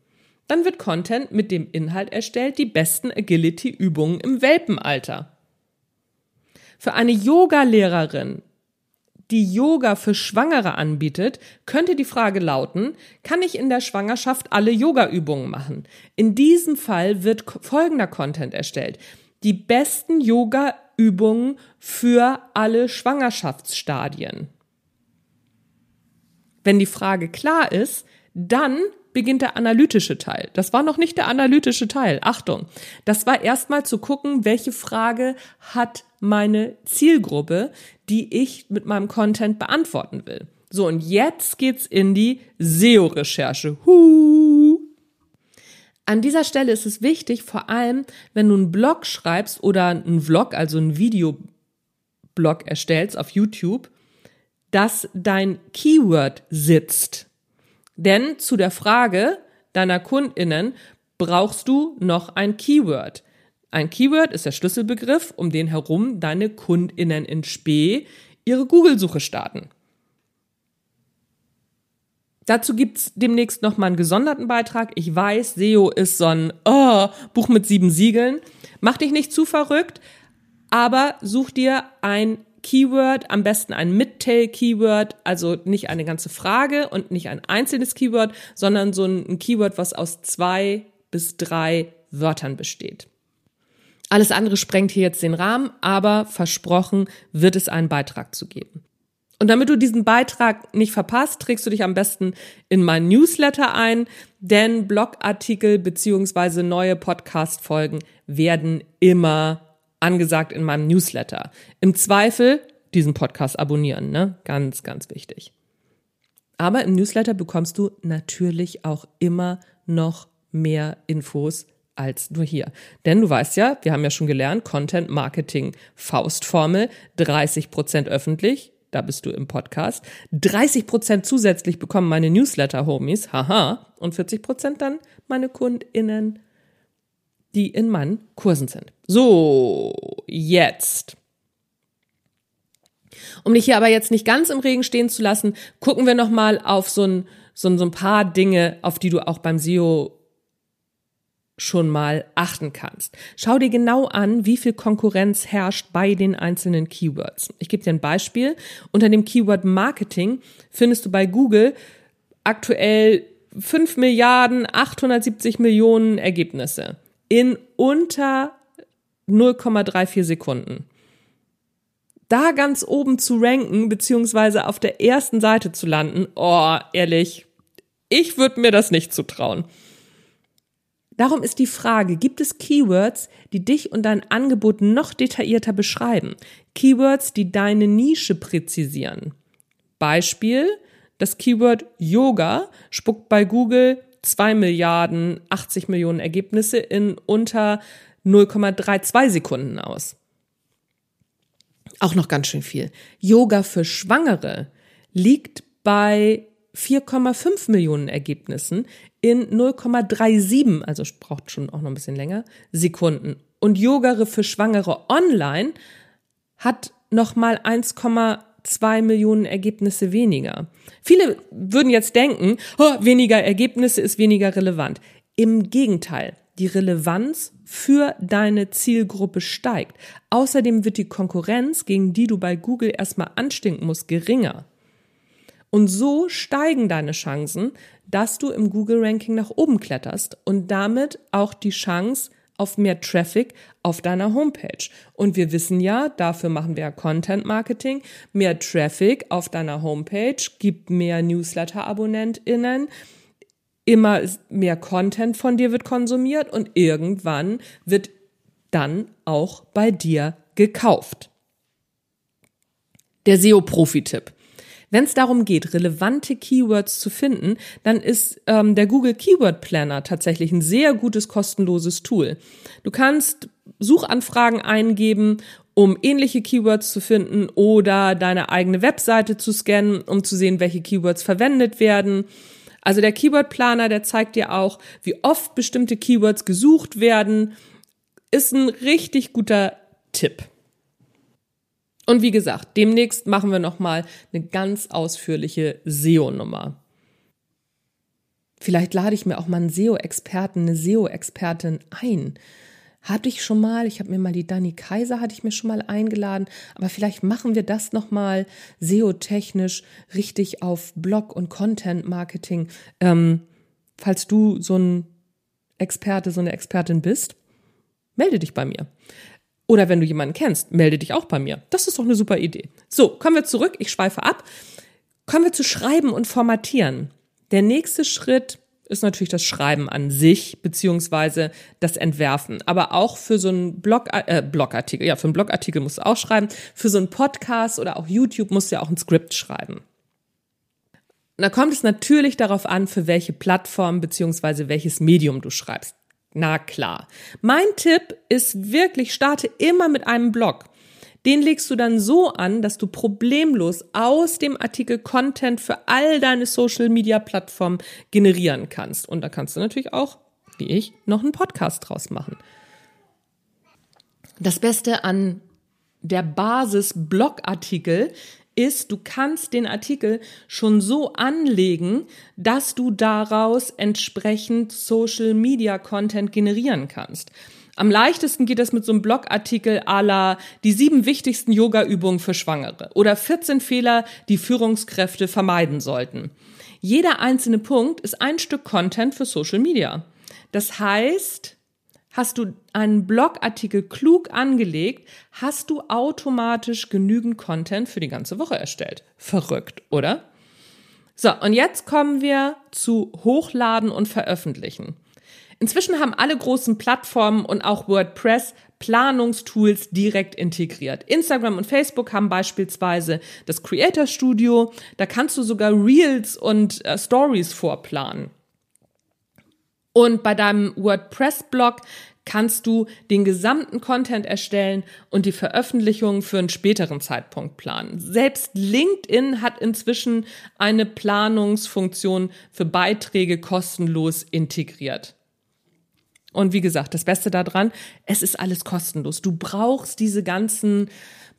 Dann wird Content mit dem Inhalt erstellt, die besten Agility-Übungen im Welpenalter. Für eine Yoga-Lehrerin die Yoga für Schwangere anbietet, könnte die Frage lauten, kann ich in der Schwangerschaft alle Yoga-Übungen machen? In diesem Fall wird folgender Content erstellt. Die besten Yoga-Übungen für alle Schwangerschaftsstadien. Wenn die Frage klar ist, dann beginnt der analytische Teil. Das war noch nicht der analytische Teil. Achtung. Das war erstmal zu gucken, welche Frage hat meine Zielgruppe, die ich mit meinem Content beantworten will. So, und jetzt geht's in die SEO-Recherche. Huh. An dieser Stelle ist es wichtig, vor allem, wenn du einen Blog schreibst oder einen Vlog, also einen Videoblog erstellst auf YouTube, dass dein Keyword sitzt. Denn zu der Frage deiner KundInnen brauchst du noch ein Keyword. Ein Keyword ist der Schlüsselbegriff, um den herum deine KundInnen in Spee ihre Google-Suche starten. Dazu gibt's demnächst nochmal einen gesonderten Beitrag. Ich weiß, SEO ist so ein oh, Buch mit sieben Siegeln. Mach dich nicht zu verrückt, aber such dir ein Keyword, am besten ein Midtail-Keyword, also nicht eine ganze Frage und nicht ein einzelnes Keyword, sondern so ein Keyword, was aus zwei bis drei Wörtern besteht. Alles andere sprengt hier jetzt den Rahmen, aber versprochen wird es einen Beitrag zu geben. Und damit du diesen Beitrag nicht verpasst, trägst du dich am besten in mein Newsletter ein, denn Blogartikel beziehungsweise neue Podcast-Folgen werden immer angesagt in meinem Newsletter. Im Zweifel diesen Podcast abonnieren, ne? Ganz, ganz wichtig. Aber im Newsletter bekommst du natürlich auch immer noch mehr Infos als nur hier. Denn du weißt ja, wir haben ja schon gelernt, Content Marketing Faustformel, 30 Prozent öffentlich, da bist du im Podcast, 30 Prozent zusätzlich bekommen meine Newsletter-Homies, haha, und 40 Prozent dann meine KundInnen, die in meinen Kursen sind. So, jetzt. Um dich hier aber jetzt nicht ganz im Regen stehen zu lassen, gucken wir nochmal auf so ein, so, ein, so ein paar Dinge, auf die du auch beim SEO schon mal achten kannst. Schau dir genau an, wie viel Konkurrenz herrscht bei den einzelnen Keywords. Ich gebe dir ein Beispiel. Unter dem Keyword Marketing findest du bei Google aktuell 5 Milliarden 870 Millionen Ergebnisse in unter 0,34 Sekunden. Da ganz oben zu ranken, beziehungsweise auf der ersten Seite zu landen, oh, ehrlich, ich würde mir das nicht zutrauen. Darum ist die Frage, gibt es Keywords, die dich und dein Angebot noch detaillierter beschreiben? Keywords, die deine Nische präzisieren. Beispiel, das Keyword Yoga spuckt bei Google 2 Milliarden 80 Millionen Ergebnisse in unter 0,32 Sekunden aus. Auch noch ganz schön viel. Yoga für Schwangere liegt bei 4,5 Millionen Ergebnissen in 0,37, also braucht schon auch noch ein bisschen länger, Sekunden. Und Yoga für Schwangere online hat nochmal 1,2 Millionen Ergebnisse weniger. Viele würden jetzt denken, oh, weniger Ergebnisse ist weniger relevant. Im Gegenteil, die Relevanz für deine Zielgruppe steigt. Außerdem wird die Konkurrenz, gegen die du bei Google erstmal anstinken musst, geringer. Und so steigen deine Chancen, dass du im Google-Ranking nach oben kletterst und damit auch die Chance auf mehr Traffic auf deiner Homepage. Und wir wissen ja, dafür machen wir ja Content Marketing. Mehr Traffic auf deiner Homepage gibt mehr Newsletter-AbonnentInnen. Immer mehr Content von dir wird konsumiert und irgendwann wird dann auch bei dir gekauft. Der SEO-Profi-Tipp. Wenn es darum geht, relevante Keywords zu finden, dann ist ähm, der Google Keyword Planner tatsächlich ein sehr gutes kostenloses Tool. Du kannst Suchanfragen eingeben, um ähnliche Keywords zu finden oder deine eigene Webseite zu scannen, um zu sehen, welche Keywords verwendet werden. Also der Keyword Planer, der zeigt dir auch, wie oft bestimmte Keywords gesucht werden, ist ein richtig guter Tipp. Und wie gesagt, demnächst machen wir nochmal eine ganz ausführliche SEO-Nummer. Vielleicht lade ich mir auch mal einen SEO-Experten, eine SEO-Expertin ein. Hatte ich schon mal, ich habe mir mal die Dani Kaiser, hatte ich mir schon mal eingeladen, aber vielleicht machen wir das nochmal SEO-technisch richtig auf Blog- und Content-Marketing. Ähm, falls du so ein Experte, so eine Expertin bist, melde dich bei mir. Oder wenn du jemanden kennst, melde dich auch bei mir. Das ist doch eine super Idee. So, kommen wir zurück. Ich schweife ab. Kommen wir zu Schreiben und Formatieren. Der nächste Schritt ist natürlich das Schreiben an sich, beziehungsweise das Entwerfen. Aber auch für so einen Blog, äh, Blogartikel, ja, für einen Blogartikel musst du auch schreiben. Für so einen Podcast oder auch YouTube musst du ja auch ein Skript schreiben. Und da kommt es natürlich darauf an, für welche Plattform beziehungsweise welches Medium du schreibst. Na klar. Mein Tipp ist wirklich, starte immer mit einem Blog. Den legst du dann so an, dass du problemlos aus dem Artikel Content für all deine Social Media Plattformen generieren kannst. Und da kannst du natürlich auch, wie ich, noch einen Podcast draus machen. Das Beste an der Basis Blogartikel ist, du kannst den Artikel schon so anlegen, dass du daraus entsprechend Social Media Content generieren kannst. Am leichtesten geht es mit so einem Blogartikel à la die sieben wichtigsten Yoga-Übungen für Schwangere oder 14 Fehler, die Führungskräfte vermeiden sollten. Jeder einzelne Punkt ist ein Stück Content für Social Media. Das heißt, Hast du einen Blogartikel klug angelegt, hast du automatisch genügend Content für die ganze Woche erstellt. Verrückt, oder? So, und jetzt kommen wir zu Hochladen und Veröffentlichen. Inzwischen haben alle großen Plattformen und auch WordPress Planungstools direkt integriert. Instagram und Facebook haben beispielsweise das Creator Studio. Da kannst du sogar Reels und äh, Stories vorplanen. Und bei deinem WordPress-Blog kannst du den gesamten Content erstellen und die Veröffentlichung für einen späteren Zeitpunkt planen. Selbst LinkedIn hat inzwischen eine Planungsfunktion für Beiträge kostenlos integriert. Und wie gesagt, das Beste daran, es ist alles kostenlos. Du brauchst diese ganzen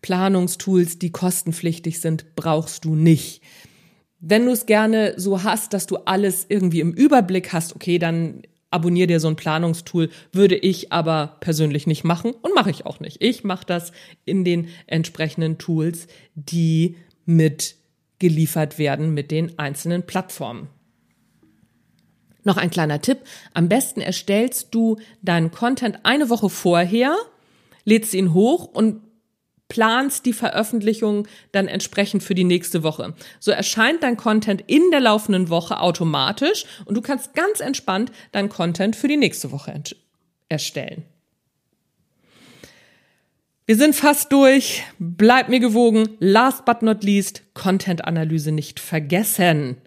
Planungstools, die kostenpflichtig sind, brauchst du nicht. Wenn du es gerne so hast, dass du alles irgendwie im Überblick hast, okay, dann abonnier dir so ein Planungstool, würde ich aber persönlich nicht machen und mache ich auch nicht. Ich mache das in den entsprechenden Tools, die mit geliefert werden mit den einzelnen Plattformen. Noch ein kleiner Tipp. Am besten erstellst du deinen Content eine Woche vorher, lädst ihn hoch und planst die Veröffentlichung dann entsprechend für die nächste Woche. So erscheint dein Content in der laufenden Woche automatisch und du kannst ganz entspannt dein Content für die nächste Woche erstellen. Wir sind fast durch. Bleib mir gewogen. Last but not least, Content-Analyse nicht vergessen.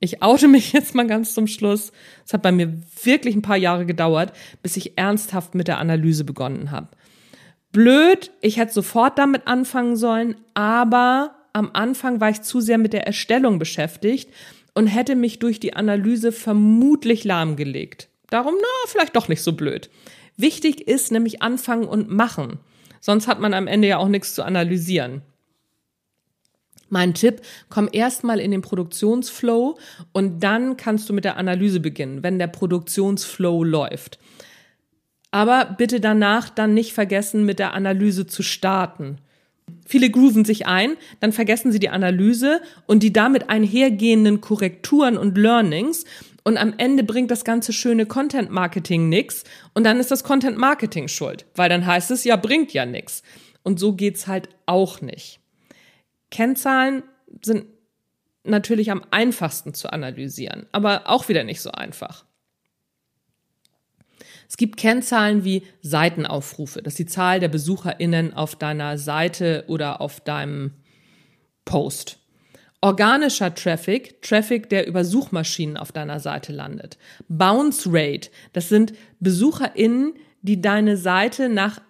Ich oute mich (laughs) jetzt mal ganz zum Schluss. Es hat bei mir wirklich ein paar Jahre gedauert, bis ich ernsthaft mit der Analyse begonnen habe. Blöd, ich hätte sofort damit anfangen sollen, aber am Anfang war ich zu sehr mit der Erstellung beschäftigt und hätte mich durch die Analyse vermutlich lahmgelegt. Darum, na, vielleicht doch nicht so blöd. Wichtig ist nämlich anfangen und machen. Sonst hat man am Ende ja auch nichts zu analysieren. Mein Tipp, komm erstmal in den Produktionsflow und dann kannst du mit der Analyse beginnen, wenn der Produktionsflow läuft. Aber bitte danach dann nicht vergessen, mit der Analyse zu starten. Viele grooven sich ein, dann vergessen sie die Analyse und die damit einhergehenden Korrekturen und Learnings und am Ende bringt das ganze schöne Content Marketing nix und dann ist das Content Marketing schuld, weil dann heißt es ja bringt ja nix. Und so geht's halt auch nicht. Kennzahlen sind natürlich am einfachsten zu analysieren, aber auch wieder nicht so einfach. Es gibt Kennzahlen wie Seitenaufrufe, das ist die Zahl der BesucherInnen auf deiner Seite oder auf deinem Post. Organischer Traffic, Traffic, der über Suchmaschinen auf deiner Seite landet. Bounce Rate, das sind BesucherInnen, die deine Seite nach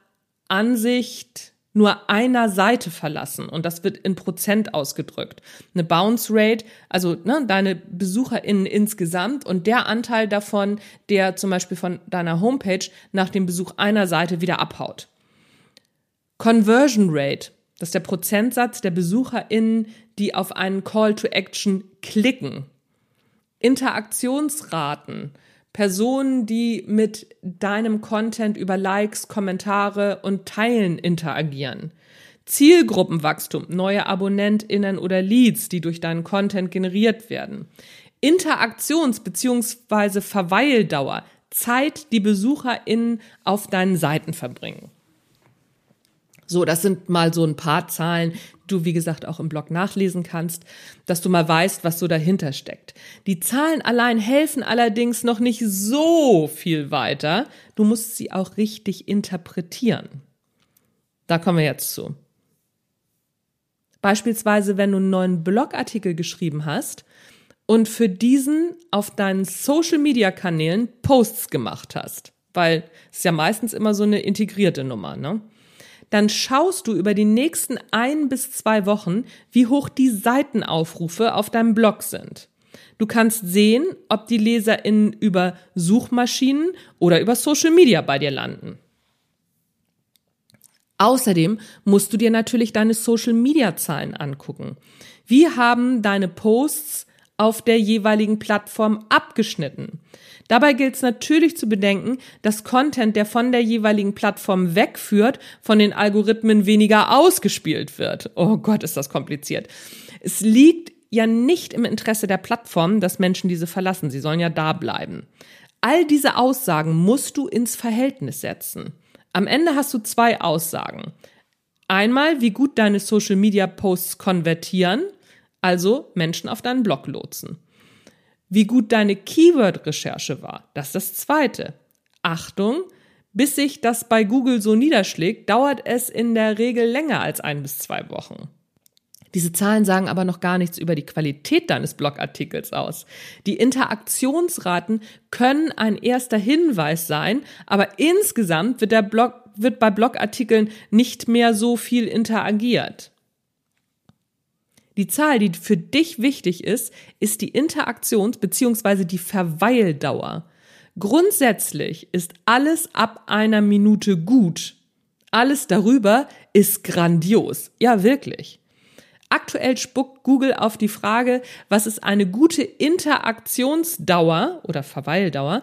Ansicht nur einer Seite verlassen und das wird in Prozent ausgedrückt. Eine Bounce Rate, also ne, deine BesucherInnen insgesamt und der Anteil davon, der zum Beispiel von deiner Homepage nach dem Besuch einer Seite wieder abhaut. Conversion Rate, das ist der Prozentsatz der BesucherInnen, die auf einen Call to Action klicken. Interaktionsraten, Personen, die mit deinem Content über Likes, Kommentare und Teilen interagieren. Zielgruppenwachstum, neue AbonnentInnen oder Leads, die durch deinen Content generiert werden. Interaktions- bzw. Verweildauer, Zeit, die BesucherInnen auf deinen Seiten verbringen. So, das sind mal so ein paar Zahlen, du, wie gesagt, auch im Blog nachlesen kannst, dass du mal weißt, was so dahinter steckt. Die Zahlen allein helfen allerdings noch nicht so viel weiter. Du musst sie auch richtig interpretieren. Da kommen wir jetzt zu. Beispielsweise, wenn du einen neuen Blogartikel geschrieben hast und für diesen auf deinen Social-Media-Kanälen Posts gemacht hast, weil es ist ja meistens immer so eine integrierte Nummer, ne? Dann schaust du über die nächsten ein bis zwei Wochen, wie hoch die Seitenaufrufe auf deinem Blog sind. Du kannst sehen, ob die LeserInnen über Suchmaschinen oder über Social Media bei dir landen. Außerdem musst du dir natürlich deine Social Media Zahlen angucken. Wie haben deine Posts auf der jeweiligen Plattform abgeschnitten? Dabei gilt es natürlich zu bedenken, dass Content, der von der jeweiligen Plattform wegführt, von den Algorithmen weniger ausgespielt wird. Oh Gott, ist das kompliziert. Es liegt ja nicht im Interesse der Plattform, dass Menschen diese verlassen. Sie sollen ja da bleiben. All diese Aussagen musst du ins Verhältnis setzen. Am Ende hast du zwei Aussagen. Einmal, wie gut deine Social Media Posts konvertieren, also Menschen auf deinen Blog lotsen. Wie gut deine Keyword-Recherche war, das ist das Zweite. Achtung, bis sich das bei Google so niederschlägt, dauert es in der Regel länger als ein bis zwei Wochen. Diese Zahlen sagen aber noch gar nichts über die Qualität deines Blogartikels aus. Die Interaktionsraten können ein erster Hinweis sein, aber insgesamt wird der Blog wird bei Blogartikeln nicht mehr so viel interagiert. Die Zahl, die für dich wichtig ist, ist die Interaktions- bzw. die Verweildauer. Grundsätzlich ist alles ab einer Minute gut. Alles darüber ist grandios. Ja, wirklich. Aktuell spuckt Google auf die Frage, was ist eine gute Interaktionsdauer oder Verweildauer,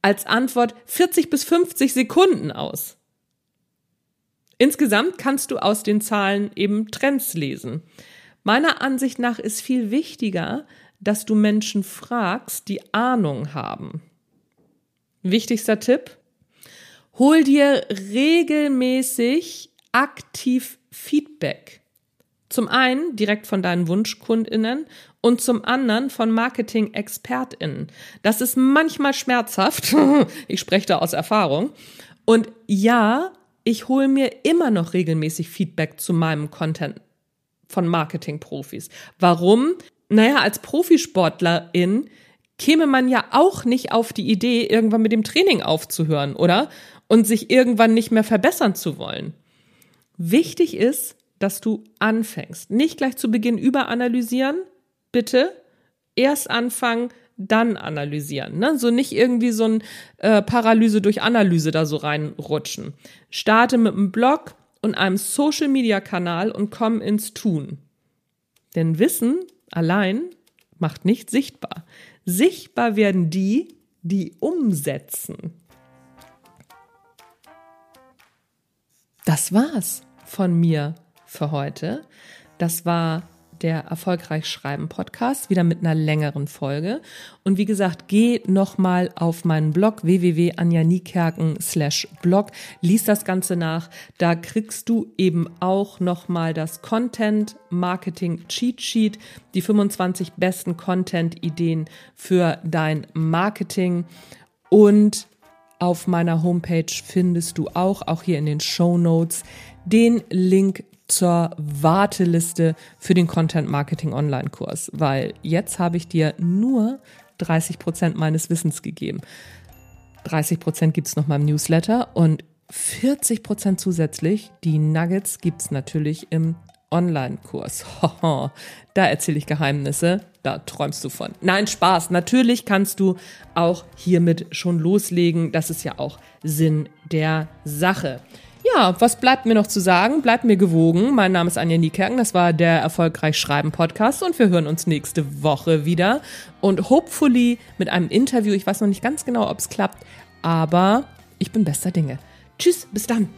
als Antwort 40 bis 50 Sekunden aus. Insgesamt kannst du aus den Zahlen eben Trends lesen. Meiner Ansicht nach ist viel wichtiger, dass du Menschen fragst, die Ahnung haben. Wichtigster Tipp? Hol dir regelmäßig aktiv Feedback. Zum einen direkt von deinen Wunschkundinnen und zum anderen von Marketing-ExpertInnen. Das ist manchmal schmerzhaft. (laughs) ich spreche da aus Erfahrung. Und ja, ich hole mir immer noch regelmäßig Feedback zu meinem Content von Marketing-Profis. Warum? Naja, als Profisportlerin käme man ja auch nicht auf die Idee, irgendwann mit dem Training aufzuhören, oder? Und sich irgendwann nicht mehr verbessern zu wollen. Wichtig ist, dass du anfängst. Nicht gleich zu Beginn überanalysieren, bitte. Erst anfangen, dann analysieren. Ne? So nicht irgendwie so ein äh, Paralyse durch Analyse da so reinrutschen. Starte mit einem Blog und einem Social-Media-Kanal und komm ins Tun. Denn Wissen allein macht nicht sichtbar. Sichtbar werden die, die umsetzen. Das war's von mir für heute. Das war der Erfolgreich Schreiben Podcast, wieder mit einer längeren Folge. Und wie gesagt, geh nochmal auf meinen Blog www.anjanikerken slash blog, lies das Ganze nach. Da kriegst du eben auch nochmal das Content Marketing Cheat Sheet, die 25 besten Content Ideen für dein Marketing und auf meiner Homepage findest du auch, auch hier in den Show Notes, den Link zur Warteliste für den Content Marketing Online Kurs, weil jetzt habe ich dir nur 30 Prozent meines Wissens gegeben. 30 Prozent gibt es noch mal im Newsletter und 40 Prozent zusätzlich. Die Nuggets gibt es natürlich im Online-Kurs. (laughs) da erzähle ich Geheimnisse, da träumst du von. Nein, Spaß. Natürlich kannst du auch hiermit schon loslegen. Das ist ja auch Sinn der Sache. Ja, was bleibt mir noch zu sagen? Bleibt mir gewogen. Mein Name ist Anja Niekerken. Das war der Erfolgreich Schreiben Podcast und wir hören uns nächste Woche wieder. Und hopefully mit einem Interview. Ich weiß noch nicht ganz genau, ob es klappt, aber ich bin bester Dinge. Tschüss, bis dann.